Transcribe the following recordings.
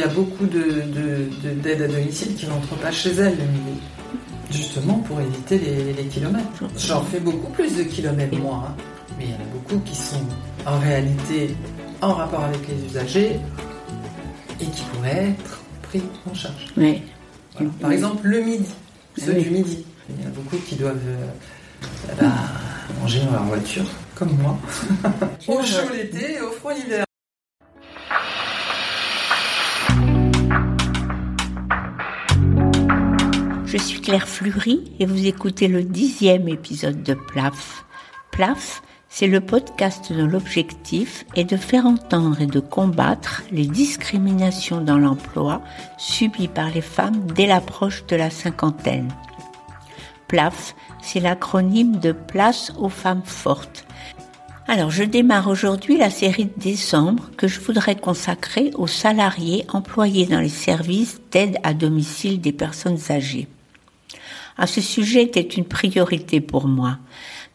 y a beaucoup d'aides de, de, à domicile qui rentrent pas chez elles le midi. Justement pour éviter les, kilomètres. J'en fais beaucoup plus de kilomètres moi, hein. mais il y en a beaucoup qui sont en réalité en rapport avec les usagers et qui pourraient être pris en charge. Oui. Par exemple, le midi, ceux du midi. Il y en a beaucoup qui doivent euh, bah, manger dans leur voiture, comme moi, au chaud l'été et au froid l'hiver. Je suis Claire Fleury et vous écoutez le dixième épisode de PLAF. PLAF, c'est le podcast dont l'objectif est de faire entendre et de combattre les discriminations dans l'emploi subies par les femmes dès l'approche de la cinquantaine. PLAF, c'est l'acronyme de Place aux femmes fortes. Alors, je démarre aujourd'hui la série de décembre que je voudrais consacrer aux salariés employés dans les services d'aide à domicile des personnes âgées. À ce sujet était une priorité pour moi,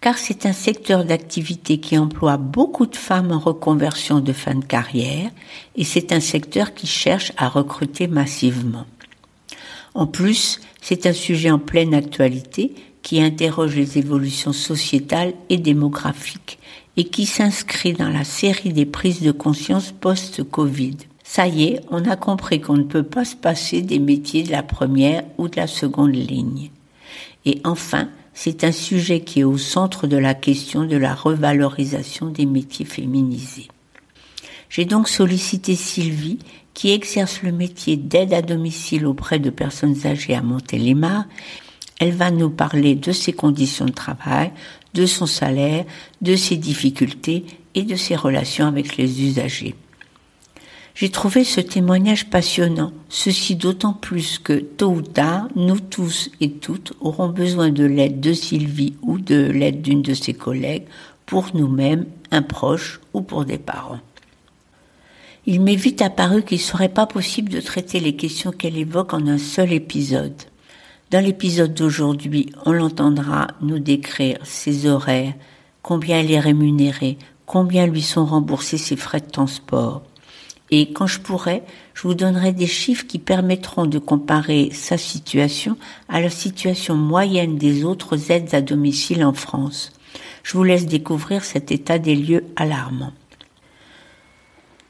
car c'est un secteur d'activité qui emploie beaucoup de femmes en reconversion de fin de carrière, et c'est un secteur qui cherche à recruter massivement. En plus, c'est un sujet en pleine actualité qui interroge les évolutions sociétales et démographiques et qui s'inscrit dans la série des prises de conscience post-Covid. Ça y est, on a compris qu'on ne peut pas se passer des métiers de la première ou de la seconde ligne. Et enfin, c'est un sujet qui est au centre de la question de la revalorisation des métiers féminisés. J'ai donc sollicité Sylvie, qui exerce le métier d'aide à domicile auprès de personnes âgées à Montélimar. Elle va nous parler de ses conditions de travail, de son salaire, de ses difficultés et de ses relations avec les usagers. J'ai trouvé ce témoignage passionnant, ceci d'autant plus que tôt ou tard, nous tous et toutes aurons besoin de l'aide de Sylvie ou de l'aide d'une de ses collègues pour nous-mêmes, un proche ou pour des parents. Il m'est vite apparu qu'il ne serait pas possible de traiter les questions qu'elle évoque en un seul épisode. Dans l'épisode d'aujourd'hui, on l'entendra nous décrire ses horaires, combien elle est rémunérée, combien lui sont remboursés ses frais de transport, et quand je pourrai, je vous donnerai des chiffres qui permettront de comparer sa situation à la situation moyenne des autres aides à domicile en France. Je vous laisse découvrir cet état des lieux alarmant.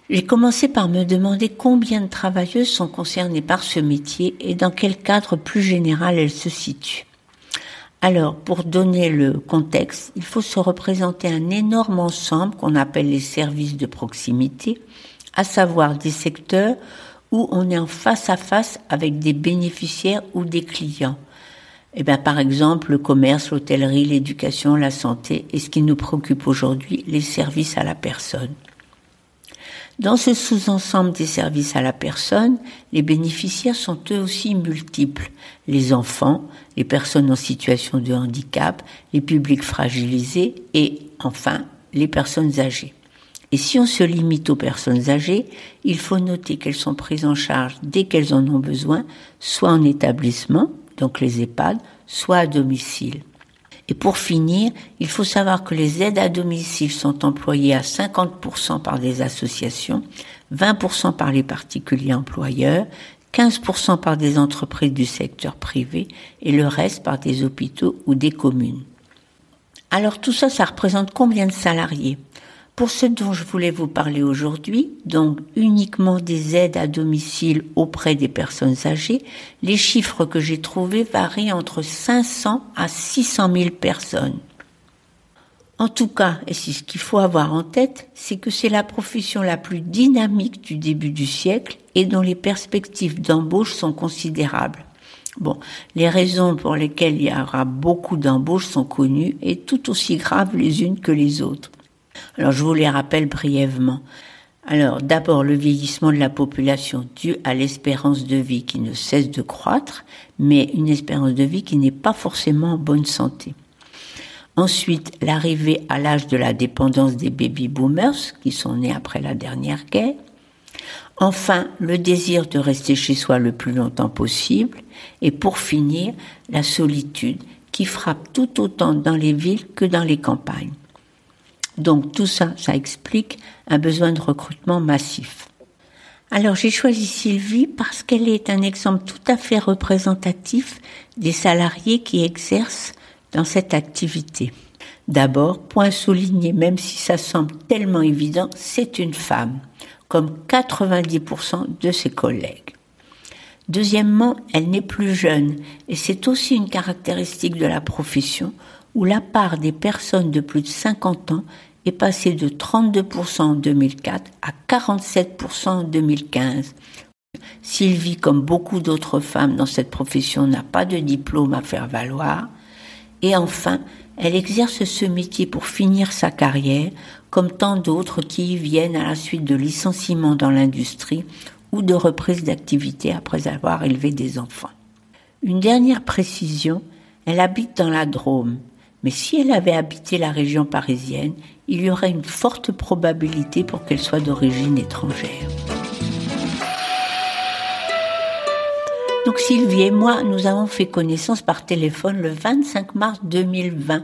J'ai commencé par me demander combien de travailleuses sont concernées par ce métier et dans quel cadre plus général elles se situent. Alors, pour donner le contexte, il faut se représenter un énorme ensemble qu'on appelle les services de proximité, à savoir des secteurs où on est en face à face avec des bénéficiaires ou des clients. Eh bien, par exemple, le commerce, l'hôtellerie, l'éducation, la santé et ce qui nous préoccupe aujourd'hui, les services à la personne. Dans ce sous-ensemble des services à la personne, les bénéficiaires sont eux aussi multiples. Les enfants, les personnes en situation de handicap, les publics fragilisés et, enfin, les personnes âgées. Et si on se limite aux personnes âgées, il faut noter qu'elles sont prises en charge dès qu'elles en ont besoin, soit en établissement, donc les EHPAD, soit à domicile. Et pour finir, il faut savoir que les aides à domicile sont employées à 50% par des associations, 20% par les particuliers employeurs, 15% par des entreprises du secteur privé et le reste par des hôpitaux ou des communes. Alors tout ça, ça représente combien de salariés? Pour ce dont je voulais vous parler aujourd'hui, donc uniquement des aides à domicile auprès des personnes âgées, les chiffres que j'ai trouvés varient entre 500 à 600 000 personnes. En tout cas, et c'est ce qu'il faut avoir en tête, c'est que c'est la profession la plus dynamique du début du siècle et dont les perspectives d'embauche sont considérables. Bon, les raisons pour lesquelles il y aura beaucoup d'embauches sont connues et tout aussi graves les unes que les autres. Alors je vous les rappelle brièvement. Alors d'abord le vieillissement de la population dû à l'espérance de vie qui ne cesse de croître, mais une espérance de vie qui n'est pas forcément en bonne santé. Ensuite, l'arrivée à l'âge de la dépendance des baby boomers qui sont nés après la dernière guerre. Enfin, le désir de rester chez soi le plus longtemps possible. Et pour finir, la solitude qui frappe tout autant dans les villes que dans les campagnes. Donc tout ça, ça explique un besoin de recrutement massif. Alors j'ai choisi Sylvie parce qu'elle est un exemple tout à fait représentatif des salariés qui exercent dans cette activité. D'abord, point souligné, même si ça semble tellement évident, c'est une femme, comme 90% de ses collègues. Deuxièmement, elle n'est plus jeune, et c'est aussi une caractéristique de la profession, où la part des personnes de plus de 50 ans est passée de 32% en 2004 à 47% en 2015. Sylvie, comme beaucoup d'autres femmes dans cette profession, n'a pas de diplôme à faire valoir. Et enfin, elle exerce ce métier pour finir sa carrière, comme tant d'autres qui y viennent à la suite de licenciements dans l'industrie ou de reprise d'activité après avoir élevé des enfants. Une dernière précision, elle habite dans la Drôme, mais si elle avait habité la région parisienne, il y aurait une forte probabilité pour qu'elle soit d'origine étrangère. Donc Sylvie et moi, nous avons fait connaissance par téléphone le 25 mars 2020,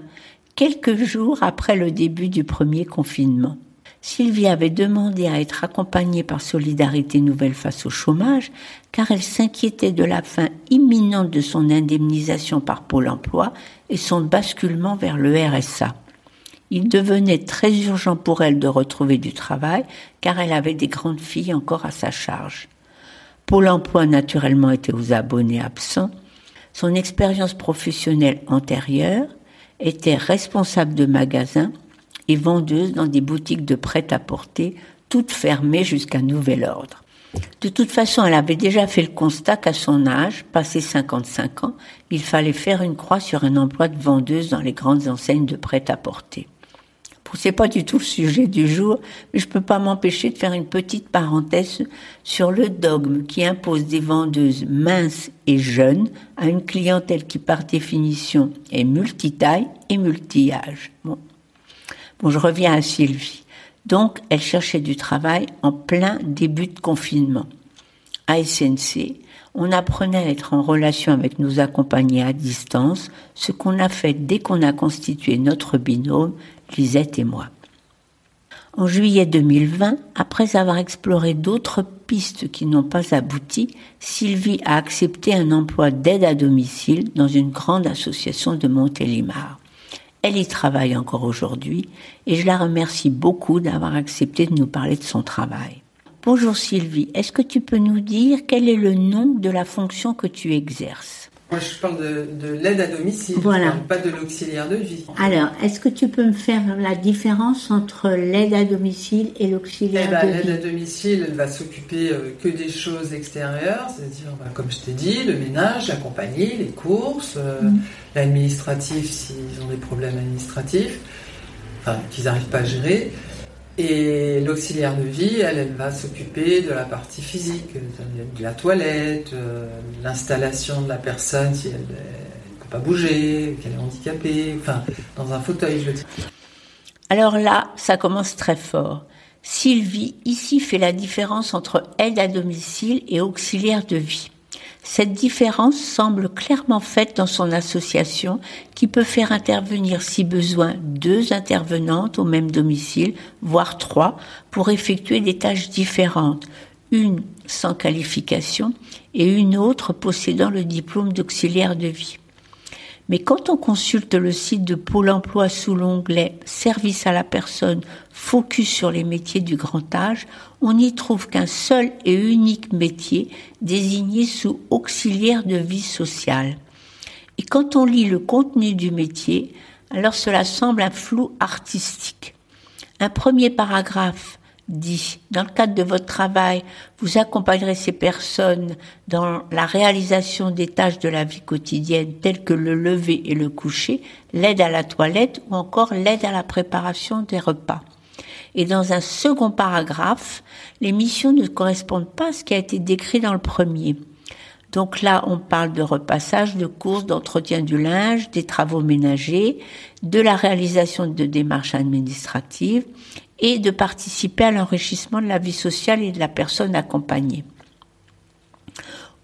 quelques jours après le début du premier confinement. Sylvie avait demandé à être accompagnée par Solidarité Nouvelle face au chômage, car elle s'inquiétait de la fin imminente de son indemnisation par Pôle Emploi et son basculement vers le RSA. Il devenait très urgent pour elle de retrouver du travail, car elle avait des grandes filles encore à sa charge. Pôle emploi naturellement était aux abonnés absents. Son expérience professionnelle antérieure était responsable de magasin et vendeuse dans des boutiques de prêt-à-porter, toutes fermées jusqu'à nouvel ordre. De toute façon, elle avait déjà fait le constat qu'à son âge, passé 55 ans, il fallait faire une croix sur un emploi de vendeuse dans les grandes enseignes de prêt-à-porter. C'est pas du tout le sujet du jour, mais je peux pas m'empêcher de faire une petite parenthèse sur le dogme qui impose des vendeuses minces et jeunes à une clientèle qui par définition est multitaille et multi-âge. Bon. Bon, je reviens à Sylvie. Donc, elle cherchait du travail en plein début de confinement. À SNC, on apprenait à être en relation avec nos accompagnés à distance, ce qu'on a fait dès qu'on a constitué notre binôme, Lisette et moi. En juillet 2020, après avoir exploré d'autres pistes qui n'ont pas abouti, Sylvie a accepté un emploi d'aide à domicile dans une grande association de Montélimar. Elle y travaille encore aujourd'hui et je la remercie beaucoup d'avoir accepté de nous parler de son travail. Bonjour Sylvie, est-ce que tu peux nous dire quel est le nom de la fonction que tu exerces? Moi, je parle de, l'aide à domicile, pas de l'auxiliaire de vie. Alors, est-ce que tu peux me faire la différence entre l'aide à domicile et l'auxiliaire eh ben, de vie L'aide à domicile, elle va s'occuper euh, que des choses extérieures, c'est-à-dire, bah, comme je t'ai dit, le ménage, la compagnie, les courses, euh, mm. l'administratif s'ils ont des problèmes administratifs, enfin, qu'ils n'arrivent pas à gérer. Et l'auxiliaire de vie, elle, elle va s'occuper de la partie physique, de la toilette, euh, l'installation de la personne si elle ne peut pas bouger, qu'elle est handicapée, enfin, dans un fauteuil, je veux dire. Alors là, ça commence très fort. Sylvie, ici, fait la différence entre aide à domicile et auxiliaire de vie. Cette différence semble clairement faite dans son association qui peut faire intervenir si besoin deux intervenantes au même domicile, voire trois, pour effectuer des tâches différentes, une sans qualification et une autre possédant le diplôme d'auxiliaire de vie. Mais quand on consulte le site de Pôle emploi sous l'onglet Service à la personne, focus sur les métiers du grand âge, on n'y trouve qu'un seul et unique métier désigné sous auxiliaire de vie sociale. Et quand on lit le contenu du métier, alors cela semble un flou artistique. Un premier paragraphe dit, dans le cadre de votre travail, vous accompagnerez ces personnes dans la réalisation des tâches de la vie quotidienne telles que le lever et le coucher, l'aide à la toilette ou encore l'aide à la préparation des repas. Et dans un second paragraphe, les missions ne correspondent pas à ce qui a été décrit dans le premier. Donc là, on parle de repassage, de courses, d'entretien du linge, des travaux ménagers, de la réalisation de démarches administratives et de participer à l'enrichissement de la vie sociale et de la personne accompagnée.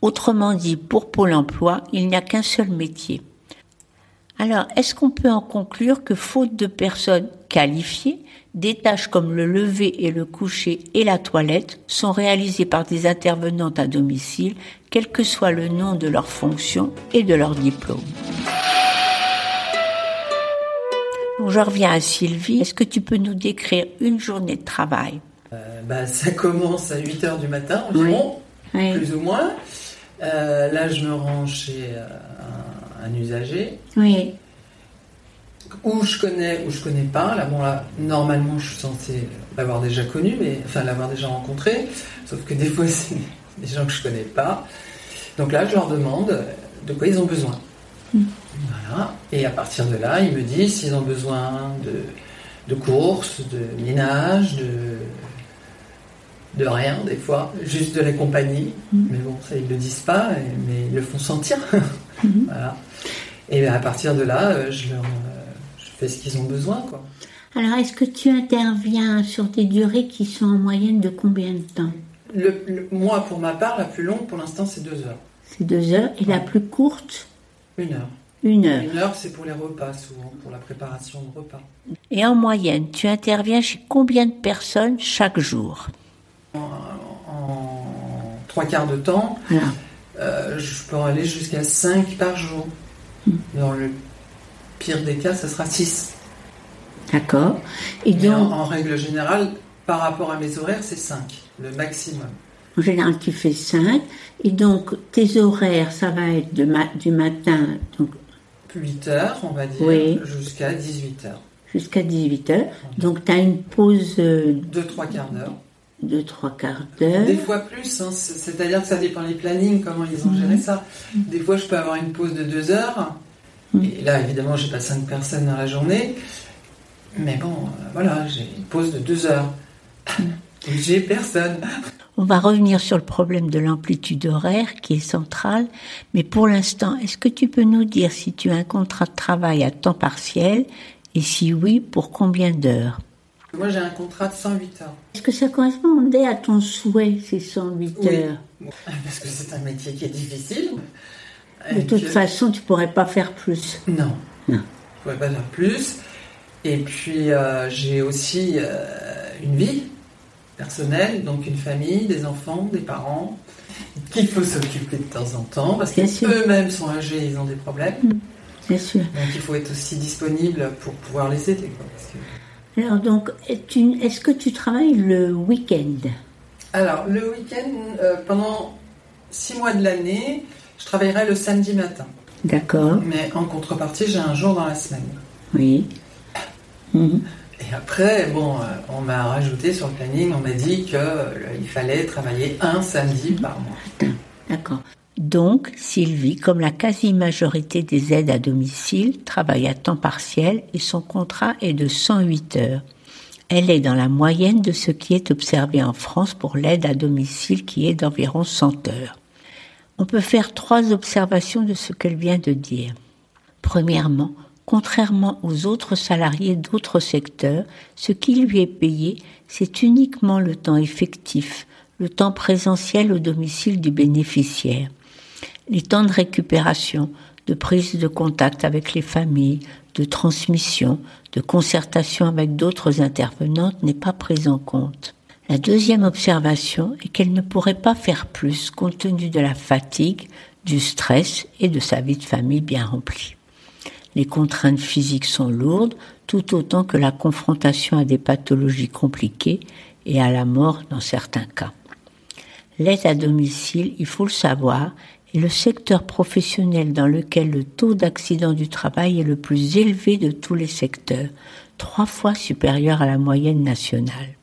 Autrement dit, pour Pôle Emploi, il n'y a qu'un seul métier. Alors, est-ce qu'on peut en conclure que faute de personnes qualifiées, Des tâches comme le lever et le coucher et la toilette sont réalisées par des intervenantes à domicile, quel que soit le nom de leur fonction et de leur diplôme? Bon, je reviens à Sylvie. Est-ce que tu peux nous décrire une journée de travail? Euh, bah, Ça commence à 8 h du matin environ, plus ou moins. Euh, là, je me rends chez euh, un, usager. Oui. Où je connais, ou je connais pas. Là, bon, là, normalement, je suis censée l'avoir déjà connu, mais enfin l'avoir déjà rencontré. Sauf que des fois, c'est des gens que je connais pas. Donc là, je leur demande de quoi ils ont besoin. Voilà. Et à partir de là, ils me disent s'ils ont besoin de, de courses, de ménage, de, de rien des fois, juste de la compagnie. Mm. Mais bon, ça ils ne le disent pas, mais ils le font sentir. Mm-hmm. voilà. Et à partir de là, euh, je, leur, euh, je fais ce qu'ils ont besoin. Quoi. Alors, est-ce que tu interviens sur des durées qui sont en moyenne de combien de temps? Le, Moi, pour ma part, la plus longue pour l'instant, c'est deux heures. C'est deux heures. Et la plus courte? Une heure. Une heure. Une heure, c'est pour les repas, souvent, pour la préparation de repas. Et en moyenne, tu interviens chez combien de personnes chaque jour? En, trois quarts de temps, euh, je peux aller jusqu'à 5 par jour. Hmm. Dans le pire des cas, ce sera 6. D'accord. Et donc... en, règle générale, par rapport à mes horaires, c'est 5, le maximum. En général, tu fais 5. Et donc, tes horaires, ça va être de du matin. Donc... 8 heures, on va dire, jusqu'à 18 heures. Jusqu'à 18 heures. Donc, tu as une pause. Euh, de 3 quarts d'heure deux, trois quarts d'heure. Des fois plus, hein. c'est-à-dire que ça dépend des plannings, comment ils ont géré mhm. ça. Des fois, je peux avoir une pause de deux heures. Mhm. Et là, évidemment, j'ai pas cinq personnes dans la journée. Mais bon, euh, voilà, j'ai une pause de deux heures. Mhm. j'ai personne. On va revenir sur le problème de l'amplitude horaire qui est central. Mais pour l'instant, est-ce que tu peux nous dire si tu as un contrat de travail à temps partiel et si oui, pour combien d'heures? Moi, j'ai un contrat de 108 heures. Est-ce que ça correspondait à ton souhait, ces 108 heures? Parce que c'est un métier qui est difficile. De toute façon, tu pourrais pas faire plus. Non. Non. Je pourrais pas faire plus. Et puis, euh, j'ai aussi euh, une vie personnelle, donc une famille, des enfants, des parents, qu'il faut s'occuper de temps en temps, parce qu'eux-mêmes sont âgés, ils ont des problèmes. Mm. Bien sûr. Donc, il faut être aussi disponible pour pouvoir les aider. Alors donc, est-ce que tu travailles le week-end? Alors, le week-end, euh, pendant six mois de l'année, je travaillerai le samedi matin. D'accord. Mais en contrepartie, j'ai un jour dans la semaine. Oui. Mhm. Et après, bon, euh, on m'a rajouté sur le planning, on m'a dit qu'il euh, fallait travailler un samedi par mois. D'accord. Donc, Sylvie, comme la quasi-majorité des aides à domicile, travaille à temps partiel et son contrat est de 108 heures. Elle est dans la moyenne de ce qui est observé en France pour l'aide à domicile qui est d'environ 100 heures. On peut faire trois observations de ce qu'elle vient de dire. Premièrement, contrairement aux autres salariés d'autres secteurs, ce qui lui est payé, c'est uniquement le temps effectif, le temps présentiel au domicile du bénéficiaire les temps de récupération, de prise de contact avec les familles, de transmission, de concertation avec d'autres intervenantes n'est pas prise en compte. La deuxième observation est qu'elle ne pourrait pas faire plus compte tenu de la fatigue, du stress et de sa vie de famille bien remplie. Les contraintes physiques sont lourdes, tout autant que la confrontation à des pathologies compliquées et à la mort dans certains cas. L'aide à domicile, il faut le savoir, est le secteur professionnel dans lequel le taux d'accident du travail est le plus élevé de tous les secteurs, trois fois supérieur à la moyenne nationale.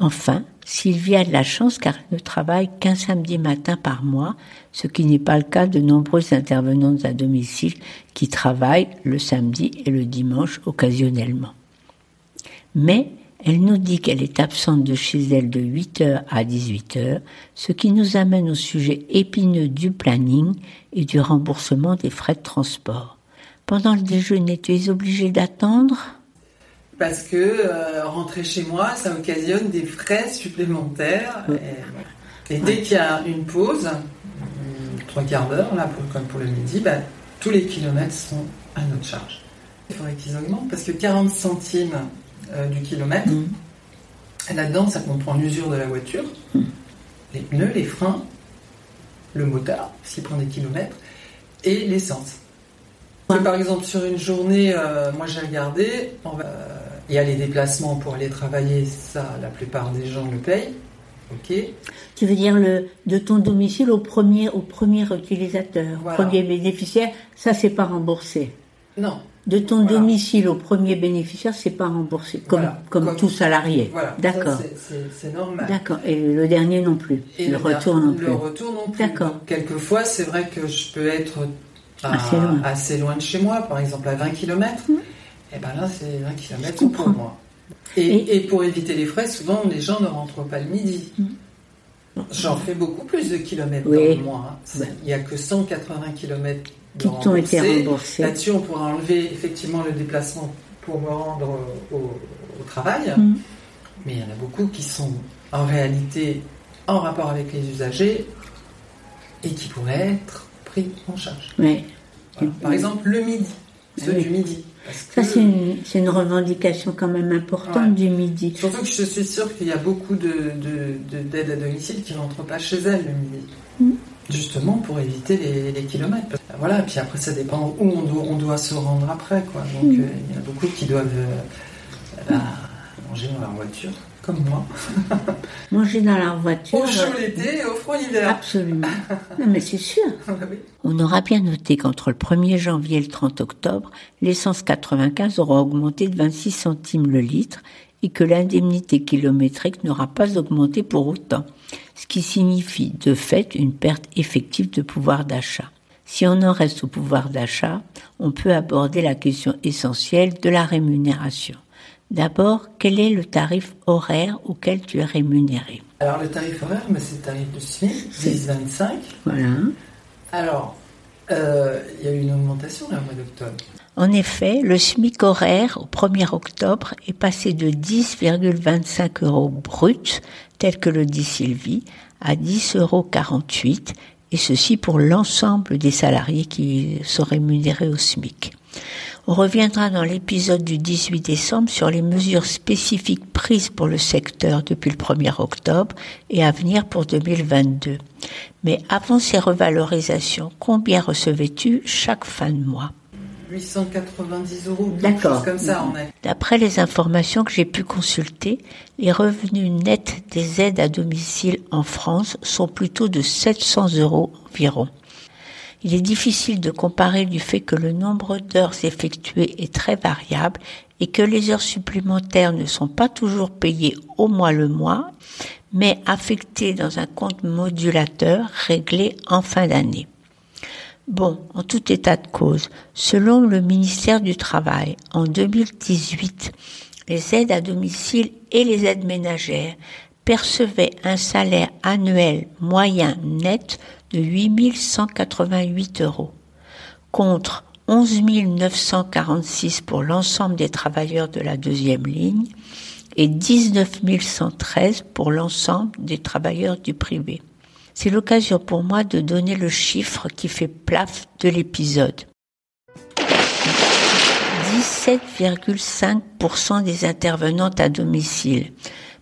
Enfin, Sylvie a de la chance car elle ne travaille qu'un samedi matin par mois, ce qui n'est pas le cas de nombreuses intervenantes à domicile qui travaillent le samedi et le dimanche occasionnellement. Mais elle nous dit qu'elle est absente de chez elle de 8h à 18h, ce qui nous amène au sujet épineux du planning et du remboursement des frais de transport. Pendant le déjeuner, tu es obligé d'attendre? Parce que euh, rentrer chez moi, ça occasionne des frais supplémentaires. Et, dès qu'il y a une pause, trois quarts d'heure, là, comme pour le midi, bah, tous les kilomètres sont à notre charge. Il faudrait qu'ils augmentent parce que 40 centimes euh, du kilomètre. Mm. Là-dedans, ça comprend l'usure de la voiture, Mm. les pneus, les freins, le moteur, s'il prend des kilomètres, et l'essence. Par exemple, sur une journée, euh, moi j'ai regardé, on va- euh, il y a les déplacements pour aller travailler, ça, la plupart des gens le payent. Ok. Tu veux dire le, de ton domicile au premier, au premier utilisateur, au Voilà. premier bénéficiaire, ça c'est pas remboursé. Non, De ton Voilà. domicile au premier bénéficiaire, c'est pas remboursé, comme, Voilà. comme, Comme- tout salarié. voilà. D'accord. C'est- normal. D'accord. Et le dernier non plus. Et le retour non plus. Le retour non plus. D'accord. Quelquefois, c'est vrai que je peux être à- Assez loin. assez loin de chez moi, par exemple à 20 km. Et ben là, c'est 20 km Je pour moi. Et, Et- et pour éviter les frais, souvent, les gens ne rentrent pas le midi. Mm. J'en fais beaucoup plus de kilomètres Oui. dans le mois. Il n'y a que 180 km de Qui t'ont été remboursés. Là-dessus, on pourra enlever effectivement le déplacement pour me rendre au, au travail. Mm. Mais il y en a beaucoup qui sont en réalité en rapport avec les usagers et qui pourraient être pris en charge. Voilà. Par exemple, le midi, ceux Oui. du midi. Ça, c'est une, revendication quand même importante Ouais. du midi. Surtout que je suis sûre qu'il y a beaucoup de, de- de- d'aides à domicile qui n'entrent pas chez elles le midi. Mm. Justement pour éviter les, les kilomètres. Voilà, puis après ça dépend où on doit, on doit se rendre après. Quoi. Donc Mm. euh, il y en a beaucoup qui doivent euh, bah, manger dans leur voiture, comme moi. Manger dans leur voiture. Au chaud l'été et au froid l'hiver. Absolument. non, mais c'est sûr. Oui. On aura bien noté qu'entre le 1er janvier et le 30 octobre, l'essence 95 aura augmenté de 26 centimes le litre et que l'indemnité kilométrique n'aura pas augmenté pour autant, ce qui signifie de fait une perte effective de pouvoir d'achat. Si on en reste au pouvoir d'achat, on peut aborder la question essentielle de la rémunération. D'abord, quel est le tarif horaire auquel tu es rémunéré Alors le tarif horaire, mais c'est le tarif de SMIC, 10,25. Voilà. Alors, euh, il y a eu une augmentation là, au mois d'octobre. En effet, le SMIC horaire au 1er octobre est passé de 10,25 euros brut, tel que le dit Sylvie, à 10,48 euros, et ceci pour l'ensemble des salariés qui sont rémunérés au SMIC. On reviendra dans l'épisode du 18 décembre sur les mesures spécifiques prises pour le secteur depuis le 1er octobre et à venir pour 2022. Mais avant ces revalorisations, combien recevais-tu chaque fin de mois? 890 euros, quelque D'accord. chose comme ça. D'après les informations que j'ai pu consulter, les revenus nets des aides à domicile en France sont plutôt de 700 euros environ. Il est difficile de comparer du fait que le nombre d'heures effectuées est très variable et que les heures supplémentaires ne sont pas toujours payées au mois le mois, mais affectées dans un compte modulateur réglé en fin d'année. Bon, en tout état de cause, selon le ministère du Travail, en 2018, les aides à domicile et les aides ménagères percevaient un salaire annuel moyen net de 8 188 euros, contre 11 946 pour l'ensemble des travailleurs de la deuxième ligne et 19 113 pour l'ensemble des travailleurs du privé. C'est l'occasion pour moi de donner le chiffre qui fait plaf de l'épisode. 17,5% des intervenantes à domicile.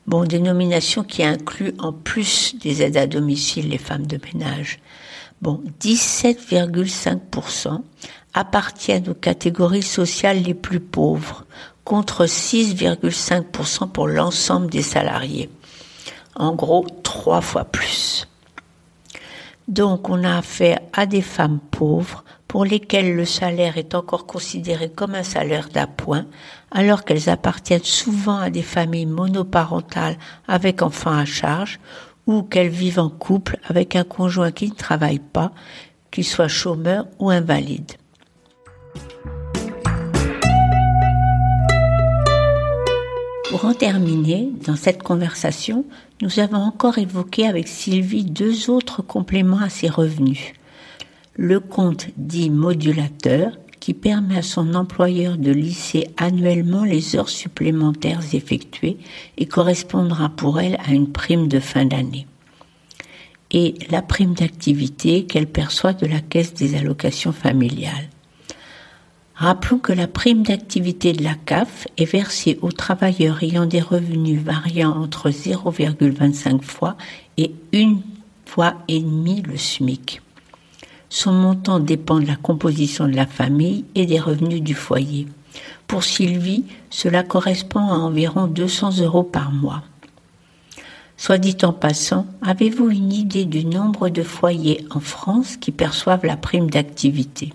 Bon, dénomination qui inclut en plus des aides à domicile les femmes de ménage. Bon, 17,5% appartiennent aux catégories sociales les plus pauvres, contre 6,5% pour l'ensemble des salariés. En gros, trois fois plus. Donc, on a affaire à des femmes pauvres pour lesquelles le salaire est encore considéré comme un salaire d'appoint, alors qu'elles appartiennent souvent à des familles monoparentales avec enfants à charge ou qu'elles vivent en couple avec un conjoint qui ne travaille pas, qu'il soit chômeur ou invalide. Pour en terminer, dans cette conversation, nous avons encore évoqué avec Sylvie deux autres compléments à ses revenus. Le compte dit modulateur, qui permet à son employeur de lisser annuellement les heures supplémentaires effectuées et correspondra pour elle à une prime de fin d'année. Et la prime d'activité qu'elle perçoit de la caisse des allocations familiales. Rappelons que la prime d'activité de la CAF est versée aux travailleurs ayant des revenus variant entre 0,25 fois et une fois et demi le SMIC. Son montant dépend de la composition de la famille et des revenus du foyer. Pour Sylvie, cela correspond à environ 200 euros par mois. Soit dit en passant, avez-vous une idée du nombre de foyers en France qui perçoivent la prime d'activité?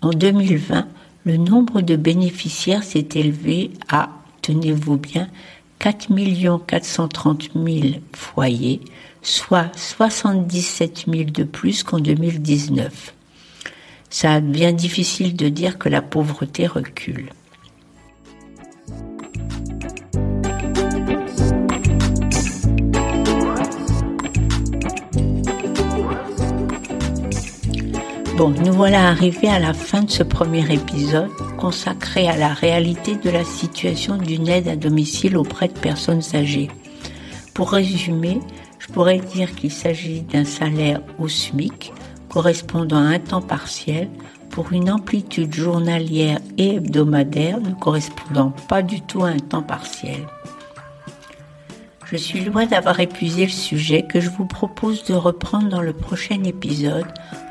En 2020, le nombre de bénéficiaires s'est élevé à, tenez-vous bien, 4 430 000 foyers, soit 77 000 de plus qu'en 2019. Ça devient difficile de dire que la pauvreté recule. Bon, nous voilà arrivés à la fin de ce premier épisode consacré à la réalité de la situation d'une aide à domicile auprès de personnes âgées. Pour résumer, je pourrais dire qu'il s'agit d'un salaire au SMIC correspondant à un temps partiel pour une amplitude journalière et hebdomadaire ne correspondant pas du tout à un temps partiel. Je suis loin d'avoir épuisé le sujet que je vous propose de reprendre dans le prochain épisode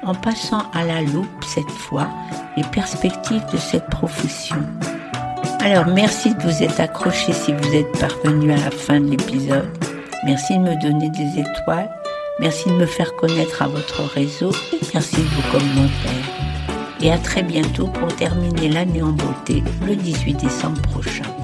en passant à la loupe cette fois les perspectives de cette profession. Alors merci de vous être accroché si vous êtes parvenu à la fin de l'épisode. Merci de me donner des étoiles. Merci de me faire connaître à votre réseau merci de vos commentaires. Et à très bientôt pour terminer l'année en beauté le 18 décembre prochain.